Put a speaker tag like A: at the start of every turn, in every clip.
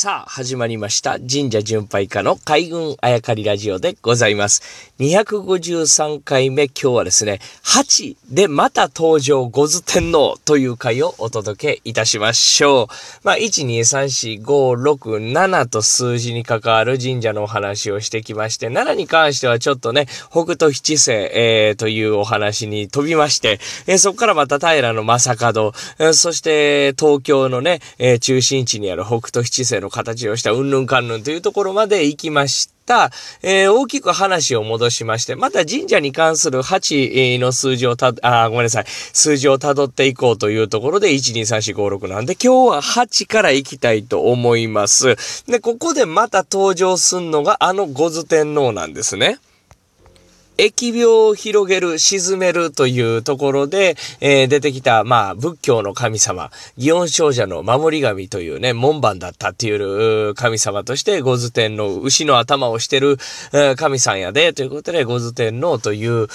A: さあ、始まりました。神社巡拝家の海軍あやかりラジオでございます。253回目、今日はですね、8でまた登場五頭天皇という回をお届けいたしましょう。まあ、1、2、3、4、5、6、7と数字に関わる神社のお話をしてきまして、7に関してはちょっとね、北斗七星、えー、というお話に飛びまして、えー、そこからまた平の正門、えー、そして東京のね、え、中心地にある北斗七星の形をしたうんぬんかんぬんというところまで行きました。えー、大きく話を戻しまして、また神社に関する8の数字をた、あ、ごめんなさい。数字を辿っていこうというところで、1、2、3、4、5、6なんで、今日は8から行きたいと思います。で、ここでまた登場するのが、あの五頭天皇なんですね。疫病を広げる、沈めるというところで、えー、出てきた、まあ、仏教の神様、祇園少女の守り神というね、門番だったっていう神様として、五頭天皇、牛の頭をしてる神さんやで、ということで、五頭天皇という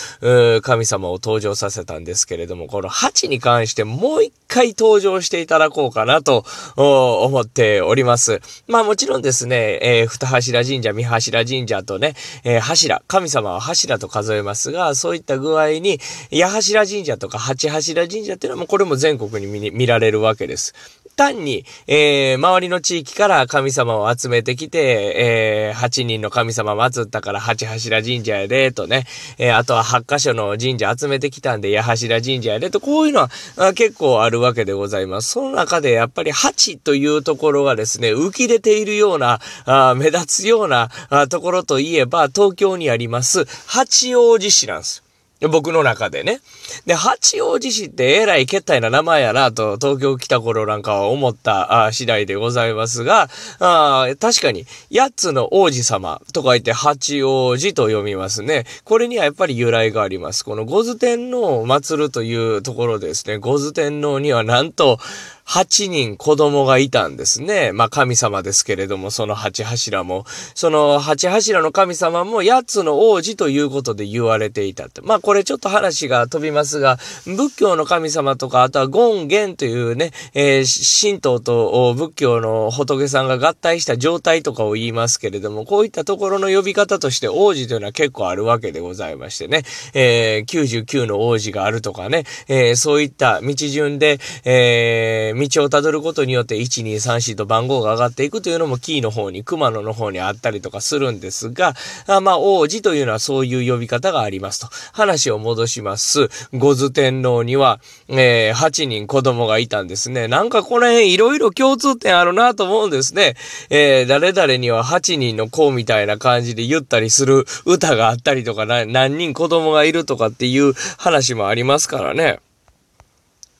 A: 神様を登場させたんですけれども、この八に関してもう一回登場していただこうかなと思っております。まあもちろんですね、えー、二柱神社、三柱神社とね、えー、柱、神様は柱と数えますが、そういった具合に、八柱神社とか八柱神社っていうのはもうこれも全国に見られるわけです。単に、えー、周りの地域から神様を集めてきて、えー、8人の神様祀ったから八柱神社やで、とね、えー、あとは8箇所の神社集めてきたんで、八柱神社やで、と、こういうのは結構あるわけでございます。その中でやっぱり8というところがですね、浮き出ているような、あ目立つようなあところといえば、東京にあります八王子市なんです。僕の中でね。で、八王子市ってえらい決体な名前やなと、東京来た頃なんかは思った次第でございますが、あ確かに、八つの王子様とか言って八王子と読みますね。これにはやっぱり由来があります。この五頭天皇を祀るというところですね。五頭天皇にはなんと、8人子供がいたんですね。まあ神様ですけれども、その8柱も。その8柱の神様も8つの王子ということで言われていたって。まあこれちょっと話が飛びますが、仏教の神様とか、あとはゴンゲンというね、えー、神道と仏教の仏さんが合体した状態とかを言いますけれども、こういったところの呼び方として王子というのは結構あるわけでございましてね。えー、99の王子があるとかね、えー、そういった道順で、えー道をたどることによって1234と番号が上がっていくというのもキーの方に、熊野の方にあったりとかするんですが、あまあ、王子というのはそういう呼び方がありますと。話を戻します。五頭天皇には、えー、8人子供がいたんですね。なんかこの辺いろいろ共通点あるなと思うんですね。えー、誰々には8人の子みたいな感じで言ったりする歌があったりとか、何人子供がいるとかっていう話もありますからね。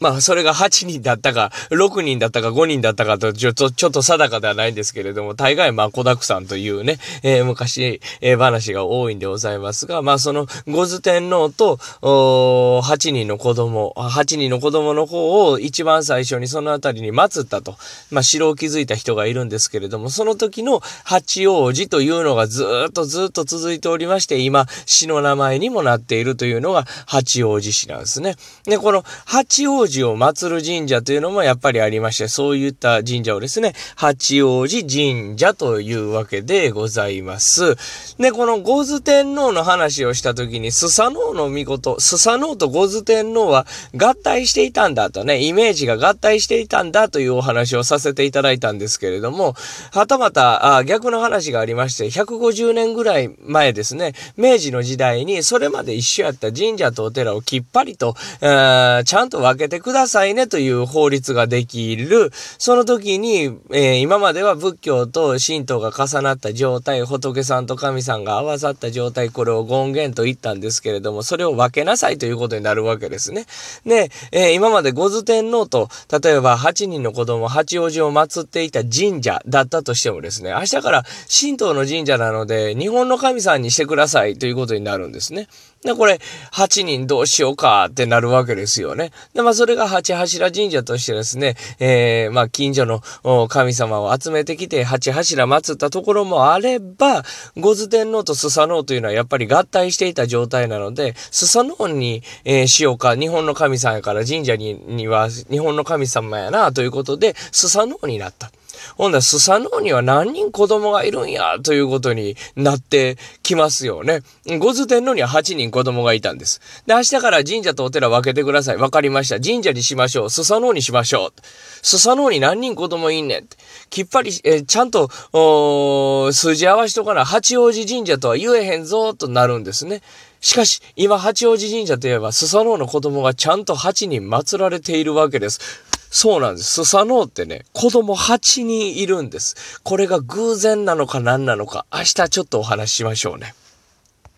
A: まあ、それが8人だったか、6人だったか、5人だったかと、ちょっと、ちょっと定かではないんですけれども、大概、まあ、子沢山というね、えー、昔、えー、話が多いんでございますが、まあ、その、五頭天皇と、8人の子供、8人の子供の方を一番最初にそのあたりに祀ったと、まあ、城を築いた人がいるんですけれども、その時の八王子というのがずっとずっと続いておりまして、今、市の名前にもなっているというのが八王子市なんですね。で、この八王子子を祀る神社というのもやっぱりありまして、そういった神社をですね、八王子神社というわけでございます。で、この五頭天皇の話をした時に、スサノオの御事、スサノオと五頭天皇は合体していたんだとね、イメージが合体していたんだというお話をさせていただいたんですけれども、はたまたあ逆の話がありまして、150年ぐらい前ですね、明治の時代にそれまで一緒やった神社とお寺をきっぱりと、ちゃんと分けてくださいねという法律ができる。その時に、えー、今までは仏教と神道が重なった状態、仏さんと神さんが合わさった状態、これを権限と言ったんですけれども、それを分けなさいということになるわけですね。で、えー、今まで五頭天皇と、例えば8人の子供、八王子を祀っていた神社だったとしてもですね、明日から神道の神社なので、日本の神さんにしてくださいということになるんですね。で、これ、8人どうしようかってなるわけですよね。で、まあ、それが八柱神社としてですね、えー、まあ、近所の神様を集めてきて、八柱祀ったところもあれば、五頭天皇とスサノオというのはやっぱり合体していた状態なので、スサノオに、えー、しようか、日本の神様やから神社にには日本の神様やな、ということで、スサノオになった。ほんならスサノオには何人子供がいるんや、ということになってきますよね。ゴズ天皇には8人子供がいたんです。で、明日から神社とお寺分けてください。分かりました。神社にしましょう。スサノオにしましょう。スサノオに何人子供いんねん。きっぱり、えー、ちゃんと、数字合わしとかな、八王子神社とは言えへんぞ、となるんですね。しかし、今、八王子神社といえば、スサノオの子供がちゃんと8人祀られているわけです。そうなんです。スサノオってね、子供8人いるんです。これが偶然なのか何なのか、明日ちょっとお話ししましょうね。